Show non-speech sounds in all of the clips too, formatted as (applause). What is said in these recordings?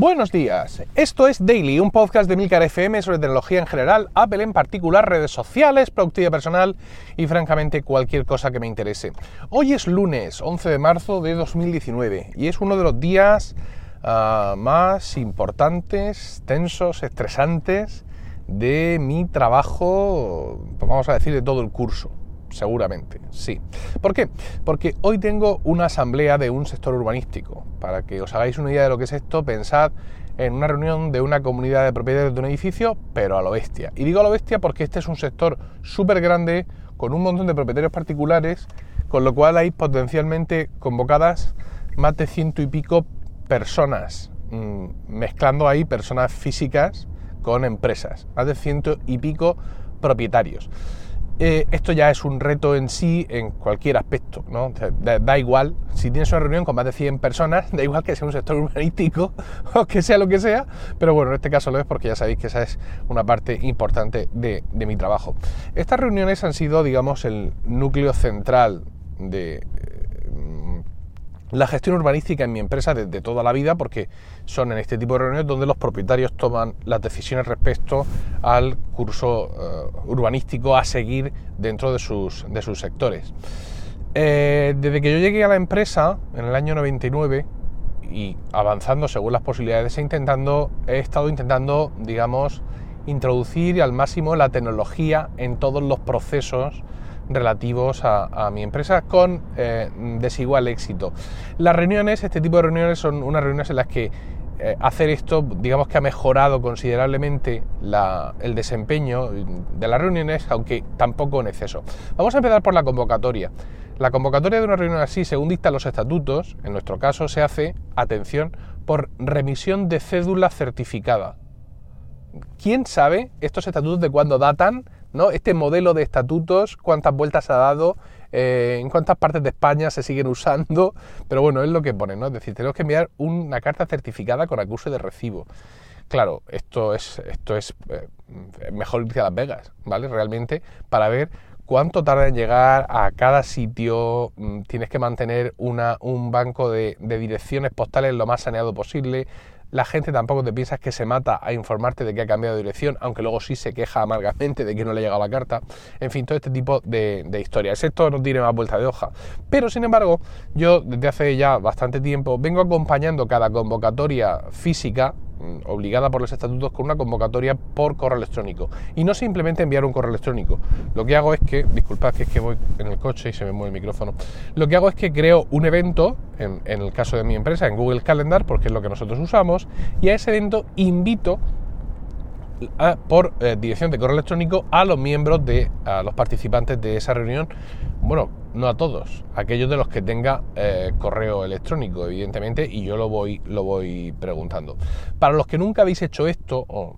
Buenos días, esto es Daily, un podcast de Milcar FM sobre tecnología en general, Apple en particular, redes sociales, productividad personal y francamente cualquier cosa que me interese. Hoy es lunes 11 de marzo de 2019 y es uno de los días uh, más importantes, tensos, estresantes de mi trabajo, vamos a decir, de todo el curso seguramente, sí. ¿Por qué? Porque hoy tengo una asamblea de un sector urbanístico. Para que os hagáis una idea de lo que es esto, pensad en una reunión de una comunidad de propietarios de un edificio, pero a lo bestia. Y digo a lo bestia porque este es un sector súper grande, con un montón de propietarios particulares, con lo cual hay potencialmente convocadas más de ciento y pico personas, mm, mezclando ahí personas físicas con empresas, más de ciento y pico propietarios. Eh, esto ya es un reto en sí en cualquier aspecto, ¿no? da, igual, si tienes una reunión con más de 100 personas, (laughs) da igual que sea un sector urbanístico (laughs) o que sea lo que sea, pero bueno, en este caso lo es porque ya sabéis que esa es una parte importante de, de mi trabajo. Estas reuniones han sido, digamos, el núcleo central de, la gestión urbanística en mi empresa desde toda la vida, porque son en este tipo de reuniones donde los propietarios toman las decisiones respecto al curso eh, urbanístico a seguir dentro de sus, de sus sectores. Eh, desde que yo llegué a la empresa en el año 99 y avanzando según las posibilidades, he, intentando, he estado intentando, digamos, introducir al máximo la tecnología en todos los procesos relativos a, mi empresa con eh, desigual éxito. Las reuniones, este tipo de reuniones son unas reuniones en las que eh, hacer esto, digamos que ha mejorado considerablemente el desempeño de las reuniones, aunque tampoco en exceso. Vamos a empezar por la convocatoria. La convocatoria de una reunión así, según dictan los estatutos, en nuestro caso se hace, atención, por remisión de cédula certificada. ¿Quién sabe estos estatutos de cuándo datan? Este modelo de estatutos, cuántas vueltas ha dado, eh, en cuántas partes de España se siguen usando, pero bueno, es lo que pone, ¿no? Es decir, tenemos que enviar una carta certificada con acuse de recibo. Claro, esto es, esto es eh, mejor irse a Las Vegas, ¿vale? Realmente, para ver cuánto tarda en llegar a cada sitio, mm, tienes que mantener una, un banco de, de direcciones postales lo más saneado posible, la gente tampoco te piensas que se mata a informarte de que ha cambiado de dirección, aunque luego sí se queja amargamente de que no le ha llegado la carta. En fin, todo este tipo de, historias. Esto no tiene más vuelta de hoja. Pero, sin embargo, yo desde hace ya bastante tiempo vengo acompañando cada convocatoria física obligada por los estatutos con una convocatoria por correo electrónico. Y no simplemente enviar un correo electrónico. Lo que hago es que, disculpad que es que voy en el coche y se me mueve el micrófono. Lo que hago es que creo un evento, en, el caso de mi empresa, en Google Calendar, porque es lo que nosotros usamos, y a ese evento invito por eh, dirección de correo electrónico a los miembros de a los participantes de esa reunión bueno no a todos, aquellos de los que tenga eh, correo electrónico, evidentemente, y yo lo voy, lo voy preguntando. Para los que nunca habéis hecho esto, o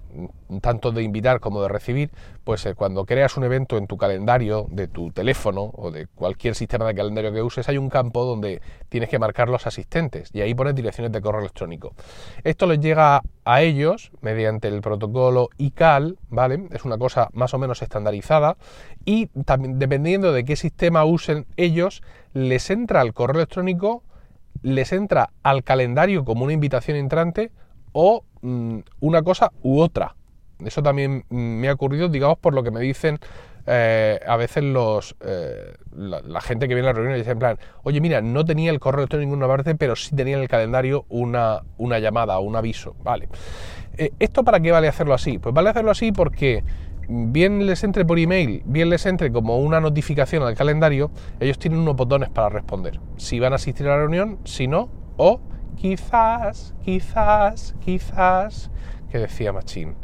tanto de invitar como de recibir, pues eh, cuando creas un evento en tu calendario de tu teléfono o de cualquier sistema de calendario que uses, hay un campo donde tienes que marcar los asistentes y ahí pones direcciones de correo electrónico. Esto les llega a ellos mediante el protocolo ICAL, ¿vale? Es una cosa más o menos estandarizada y también dependiendo de qué sistema usen ellos, les entra al correo electrónico, les entra al calendario como una invitación entrante o mm, una cosa u otra. Eso también mm, me ha ocurrido, digamos, por lo que me dicen eh, a veces los eh, la, gente que viene a la reunión y dice en plan, oye, mira, no tenía el correo electrónico en ninguna parte, pero sí tenía en el calendario una, una llamada o un aviso. Vale. Eh, ¿Esto para qué vale hacerlo así? Pues vale hacerlo así porque bien les entre por email, bien les entre como una notificación al calendario, ellos tienen unos botones para responder. Si van a asistir a la reunión, si no, o quizás, quizás, quizás, que decía Machín.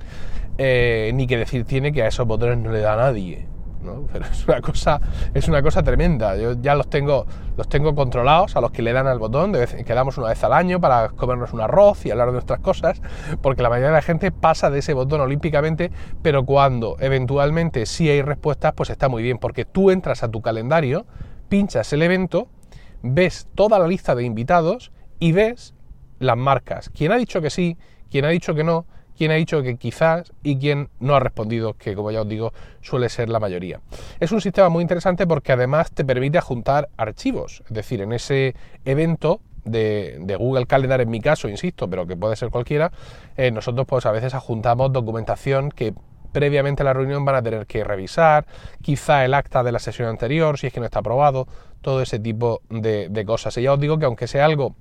Eh, ni que decir tiene que a esos botones no le da nadie. (laughs) Pero es una cosa, es una cosa tremenda. Yo ya los tengo, los tengo controlados a los que le dan al botón, de vez, quedamos una vez al año para comernos un arroz y hablar de nuestras cosas, porque la mayoría de la gente pasa de ese botón olímpicamente, pero cuando eventualmente sí hay respuestas, pues está muy bien, porque tú entras a tu calendario, pinchas el evento, ves toda la lista de invitados y ves las marcas. ¿Quién ha dicho que sí? ¿Quién ha dicho que no? Quién ha dicho que quizás y quién no ha respondido, que como ya os digo suele ser la mayoría. Es un sistema muy interesante porque además te permite juntar archivos, es decir, en ese evento de, Google Calendar en mi caso, insisto, pero que puede ser cualquiera, eh, nosotros pues a veces adjuntamos documentación que previamente a la reunión van a tener que revisar, quizá el acta de la sesión anterior, si es que no está aprobado, todo ese tipo de cosas. Y ya os digo que aunque sea algo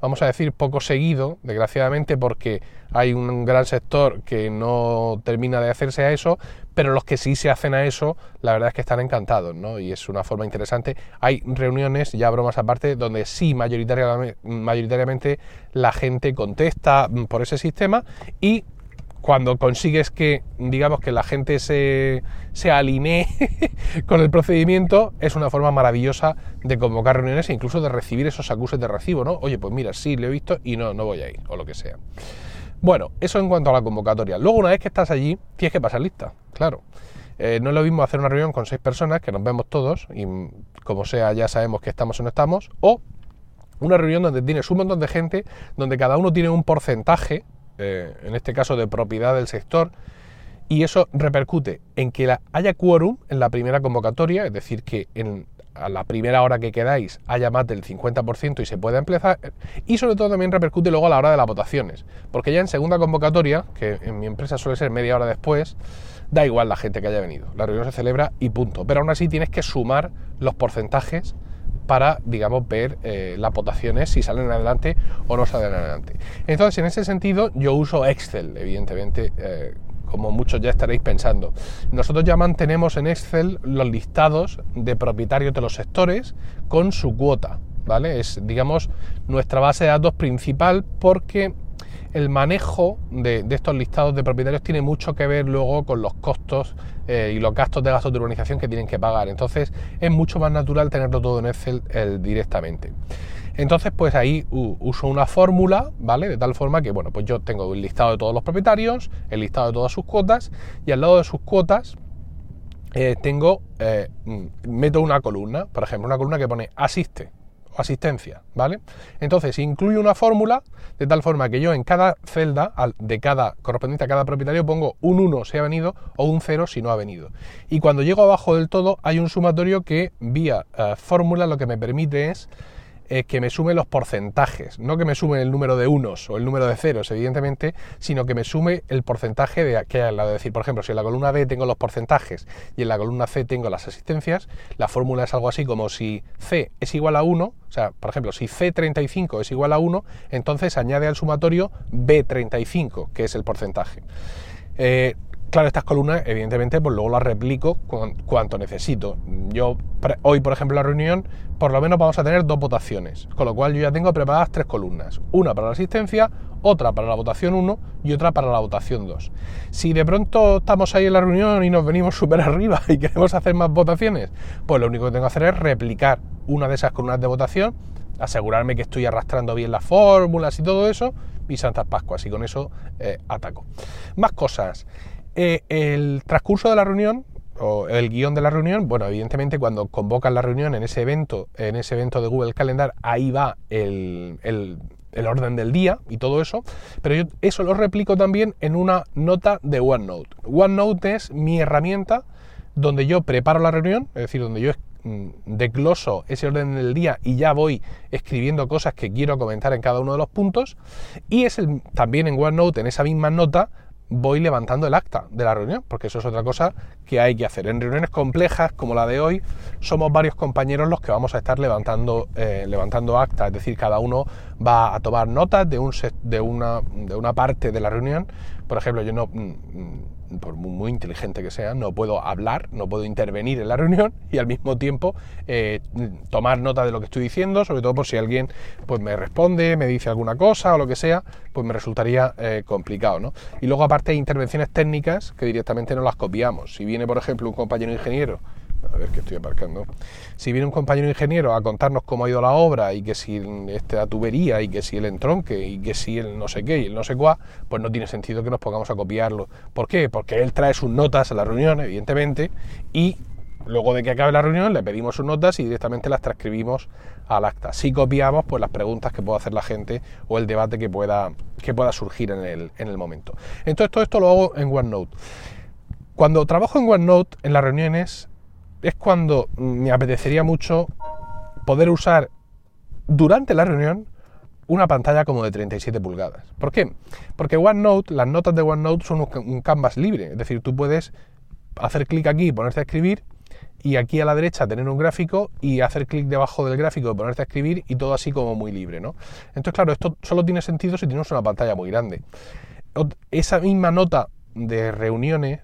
vamos a decir, poco seguido, desgraciadamente, porque hay un gran sector que no termina de hacerse a eso, pero los que sí se hacen a eso, la verdad es que están encantados, ¿no? Y es una forma interesante. Hay reuniones, ya bromas aparte, donde sí mayoritariamente, mayoritariamente la gente contesta por ese sistema y cuando consigues que, digamos, que la gente se, se alinee (laughs) con el procedimiento, es una forma maravillosa de convocar reuniones e incluso de recibir esos acuses de recibo, ¿no? Oye, pues mira, sí, lo he visto y no, no voy a ir, o lo que sea. Bueno, eso en cuanto a la convocatoria. Luego, una vez que estás allí, tienes que pasar lista, claro. Eh, no es lo mismo hacer una reunión con seis personas, que nos vemos todos, y como sea ya sabemos que estamos o no estamos, o una reunión donde tienes un montón de gente, donde cada uno tiene un porcentaje eh, en este caso de propiedad del sector, y eso repercute en que haya quórum en la primera convocatoria, es decir, que en, a la primera hora que quedáis haya más del 50% y se pueda empezar, y sobre todo también repercute luego a la hora de las votaciones, porque ya en segunda convocatoria, que en mi empresa suele ser media hora después, da igual la gente que haya venido, la reunión se celebra y punto, pero aún así tienes que sumar los porcentajes para, digamos, ver eh, las votaciones, si salen adelante o no salen adelante. Entonces, en ese sentido, yo uso Excel, evidentemente, eh, como muchos ya estaréis pensando. Nosotros ya mantenemos en Excel los listados de propietarios de los sectores con su cuota, ¿vale? Es, digamos, nuestra base de datos principal porque el manejo de, estos listados de propietarios tiene mucho que ver luego con los costos eh, y los gastos de gastos de urbanización que tienen que pagar. Entonces es mucho más natural tenerlo todo en Excel directamente. Entonces, pues ahí uso una fórmula, ¿vale? De tal forma que, bueno, pues yo tengo el listado de todos los propietarios, el listado de todas sus cuotas, y al lado de sus cuotas eh, tengo, eh, meto una columna, por ejemplo, una columna que pone asiste, asistencia, ¿vale? Entonces incluyo una fórmula de tal forma que yo en cada celda de cada correspondiente a cada propietario pongo un 1 si ha venido o un 0 si no ha venido. Y cuando llego abajo del todo hay un sumatorio que vía eh, fórmula lo que me permite es que me sume los porcentajes, no que me sume el número de unos o el número de ceros, evidentemente, sino que me sume el porcentaje de que hay al lado. Es decir, por ejemplo, si en la columna B tengo los porcentajes y en la columna C tengo las asistencias, la fórmula es algo así como si C es igual a 1, o sea, por ejemplo, si C35 es igual a 1, entonces añade al sumatorio B35, que es el porcentaje. Eh, Claro, estas columnas, evidentemente, pues luego las replico cuanto necesito. Yo, hoy, por ejemplo, en la reunión, por lo menos vamos a tener dos votaciones, con lo cual yo ya tengo preparadas tres columnas. Una para la asistencia, otra para la votación 1 y otra para la votación 2. Si de pronto estamos ahí en la reunión y nos venimos (laughs) súper arriba y queremos hacer más votaciones, pues lo único que tengo que hacer es replicar una de esas columnas de votación, asegurarme que estoy arrastrando bien las fórmulas y todo eso, y Santas Pascuas, y con eso eh, ataco. Más cosas. Eh, el transcurso de la reunión o el guion de la reunión, bueno, evidentemente cuando convocan la reunión en ese evento, en ese evento de Google Calendar, ahí va el, orden del día y todo eso, pero yo eso lo replico también en una nota de OneNote. OneNote es mi herramienta donde yo preparo la reunión, es decir, donde yo mm, desgloso ese orden del día y ya voy escribiendo cosas que quiero comentar en cada uno de los puntos, y es el, también en OneNote, en esa misma nota, voy levantando el acta de la reunión, porque eso es otra cosa que hay que hacer. En reuniones complejas como la de hoy, somos varios compañeros los que vamos a estar levantando, eh, levantando acta, es decir, cada uno va a tomar notas de, un, de, una, de una parte de la reunión. Por ejemplo, yo no mm, por muy inteligente que sea, no puedo hablar, no puedo intervenir en la reunión (laughs) y al mismo tiempo eh, tomar nota de lo que estoy diciendo, sobre todo por si alguien pues, me responde, me dice alguna cosa o lo que sea, pues me resultaría eh, complicado. ¿no? Y luego aparte hay intervenciones técnicas que directamente no las copiamos. Si viene, por ejemplo, un compañero ingeniero a ver que estoy aparcando. Si viene un compañero ingeniero a contarnos cómo ha ido la obra y que si esta tubería y que si el entronque y que si el no sé qué y el no sé cuá, pues no tiene sentido que nos pongamos a copiarlo. ¿Por qué? Porque él trae sus notas a la reunión, evidentemente, y luego de que acabe la reunión le pedimos sus notas y directamente las transcribimos al acta. Si copiamos, pues las preguntas que pueda hacer la gente o el debate que pueda, que pueda surgir en el, en el momento. Entonces todo esto lo hago en OneNote. Cuando trabajo en OneNote, en las reuniones, es cuando me apetecería mucho poder usar durante la reunión una pantalla como de 37 pulgadas. ¿Por qué? Porque OneNote, las notas de OneNote son un canvas libre, es decir, tú puedes hacer clic aquí y ponerte a escribir y aquí a la derecha tener un gráfico y hacer clic debajo del gráfico y ponerte a escribir y todo así como muy libre, ¿no? Entonces, claro, esto solo tiene sentido si tienes una pantalla muy grande. Esa misma nota de reuniones,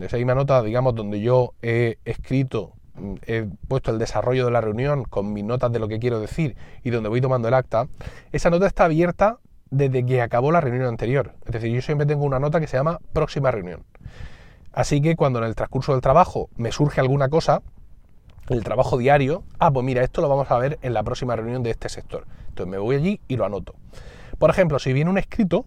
esa misma nota, digamos, donde yo he escrito he puesto el desarrollo de la reunión con mis notas de lo que quiero decir y donde voy tomando el acta, esa nota está abierta desde que acabó la reunión anterior. Es decir, yo siempre tengo una nota que se llama próxima reunión. Así que cuando en el transcurso del trabajo me surge alguna cosa, el trabajo diario, ah, pues mira, esto lo vamos a ver en la próxima reunión de este sector. Entonces me voy allí y lo anoto. Por ejemplo, si viene un escrito,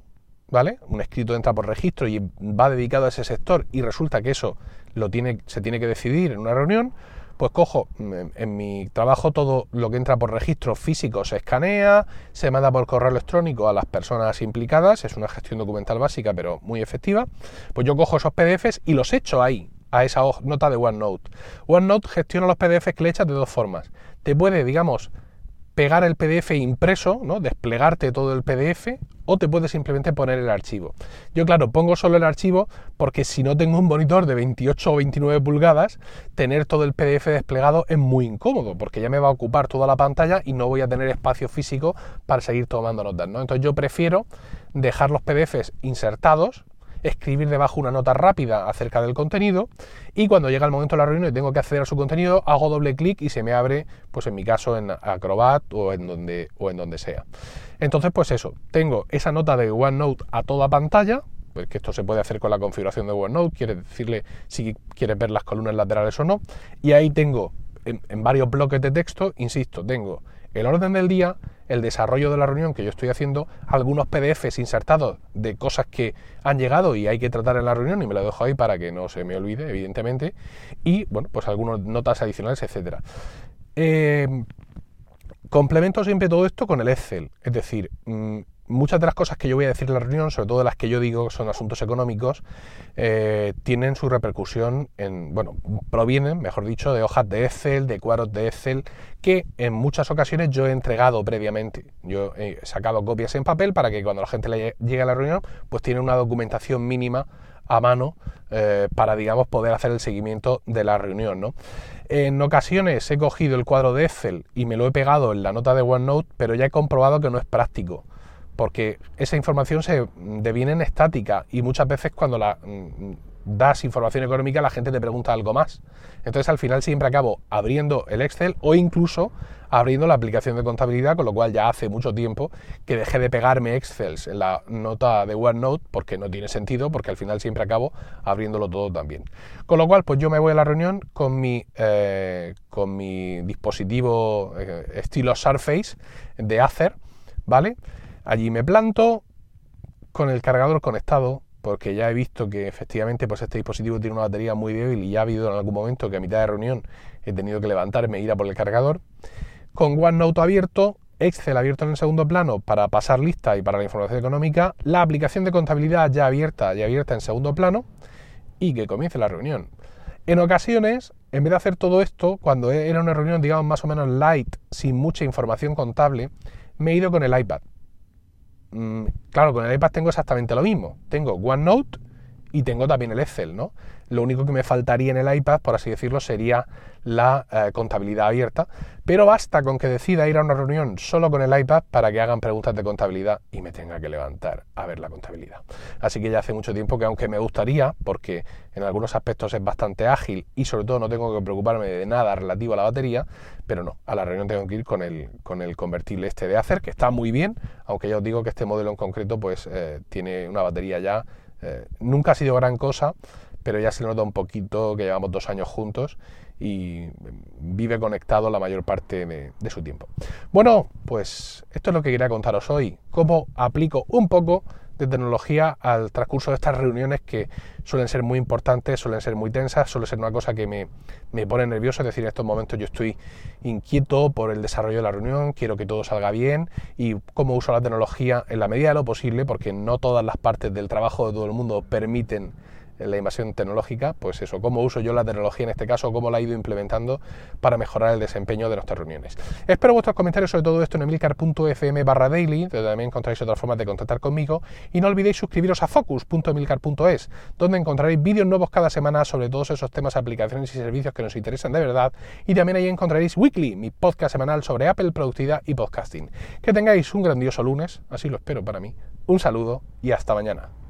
¿vale? Un escrito entra por registro y va dedicado a ese sector y resulta que eso lo tiene, se tiene que decidir en una reunión, pues cojo en, mi trabajo todo lo que entra por registro físico se escanea, se manda por correo electrónico a las personas implicadas, es una gestión documental básica pero muy efectiva, pues yo cojo esos PDFs y los echo ahí, a esa nota de OneNote. OneNote gestiona los PDFs que le echas de dos formas. Te puede, digamos, pegar el PDF impreso, ¿no? desplegarte todo el PDF, o te puedes simplemente poner el archivo. Yo, claro, pongo solo el archivo porque si no tengo un monitor de 28 o 29 pulgadas, tener todo el PDF desplegado es muy incómodo, porque ya me va a ocupar toda la pantalla y no voy a tener espacio físico para seguir tomando notas. ¿no? Entonces yo prefiero dejar los PDFs insertados escribir debajo una nota rápida acerca del contenido y cuando llega el momento de la reunión y tengo que acceder a su contenido, hago doble clic y se me abre, pues en mi caso en Acrobat o en donde, o en donde sea. Entonces, pues eso, tengo esa nota de OneNote a toda pantalla, pues que esto se puede hacer con la configuración de OneNote, quiere decirle si quieres ver las columnas laterales o no, y ahí tengo en varios bloques de texto, insisto, tengo el orden del día, el desarrollo de la reunión que yo estoy haciendo, algunos PDFs insertados de cosas que han llegado y hay que tratar en la reunión y me lo dejo ahí para que no se me olvide, evidentemente, y bueno, pues algunas notas adicionales, etcétera. Eh, complemento siempre todo esto con el Excel, es decir, mm, muchas de las cosas que yo voy a decir en la reunión, sobre todo las que yo digo son asuntos económicos, eh, tienen su repercusión en, bueno, provienen, mejor dicho, de hojas de Excel, de cuadros de Excel, que en muchas ocasiones yo he entregado previamente. Yo he sacado copias en papel para que cuando la gente llegue a la reunión, pues tiene una documentación mínima a mano eh, para, digamos, poder hacer el seguimiento de la reunión. En ocasiones he cogido el cuadro de Excel y me lo he pegado en la nota de OneNote, pero ya he comprobado que no es práctico porque esa información se deviene en estática y muchas veces cuando la mm, das información económica la gente te pregunta algo más. Entonces al final siempre acabo abriendo el Excel o incluso abriendo la aplicación de contabilidad, con lo cual ya hace mucho tiempo que dejé de pegarme Excel en la nota de OneNote porque no tiene sentido, porque al final siempre acabo abriéndolo todo también. Con lo cual pues yo me voy a la reunión con mi, eh, con mi dispositivo eh, estilo Surface de Acer, ¿vale? Allí me planto con el cargador conectado, porque ya he visto que efectivamente pues este dispositivo tiene una batería muy débil y ya ha habido en algún momento que a mitad de reunión he tenido que levantarme e ir a por el cargador. Con OneNote abierto, Excel abierto en el segundo plano para pasar lista y para la información económica, la aplicación de contabilidad ya abierta y abierta en segundo plano y que comience la reunión. En ocasiones, en vez de hacer todo esto, cuando era una reunión digamos más o menos light, sin mucha información contable, me he ido con el iPad claro, con el iPad tengo exactamente lo mismo. Tengo OneNote y tengo también el Excel, ¿no? Lo único que me faltaría en el iPad, por así decirlo, sería la eh, contabilidad abierta, pero basta con que decida ir a una reunión solo con el iPad para que hagan preguntas de contabilidad y me tenga que levantar a ver la contabilidad. Así que ya hace mucho tiempo que aunque me gustaría, porque en algunos aspectos es bastante ágil y sobre todo no tengo que preocuparme de nada relativo a la batería, pero no, a la reunión tengo que ir con el, con el convertible este de Acer, que está muy bien, aunque ya os digo que este modelo en concreto pues eh, tiene una batería ya, eh, nunca ha sido gran cosa, pero ya se nota un poquito que llevamos dos años juntos y vive conectado la mayor parte de, su tiempo. Bueno, pues esto es lo que quería contaros hoy, cómo aplico un poco de tecnología al transcurso de estas reuniones que suelen ser muy importantes, suelen ser muy tensas, suele ser una cosa que me, me, pone nervioso, es decir, en estos momentos yo estoy inquieto por el desarrollo de la reunión, quiero que todo salga bien y cómo uso la tecnología en la medida de lo posible, porque no todas las partes del trabajo de todo el mundo permiten la invasión tecnológica, pues eso, cómo uso yo la tecnología en este caso, cómo la he ido implementando para mejorar el desempeño de nuestras reuniones. Espero vuestros comentarios sobre todo esto en emilcar.fm barra daily, donde también encontráis otras formas de contactar conmigo, y no olvidéis suscribiros a focus.emilcar.es, donde encontraréis vídeos nuevos cada semana sobre todos esos temas, aplicaciones y servicios que nos interesan de verdad, y también ahí encontraréis Weekly, mi podcast semanal sobre Apple, productividad y podcasting. Que tengáis un grandioso lunes, así lo espero para mí. Un saludo y hasta mañana.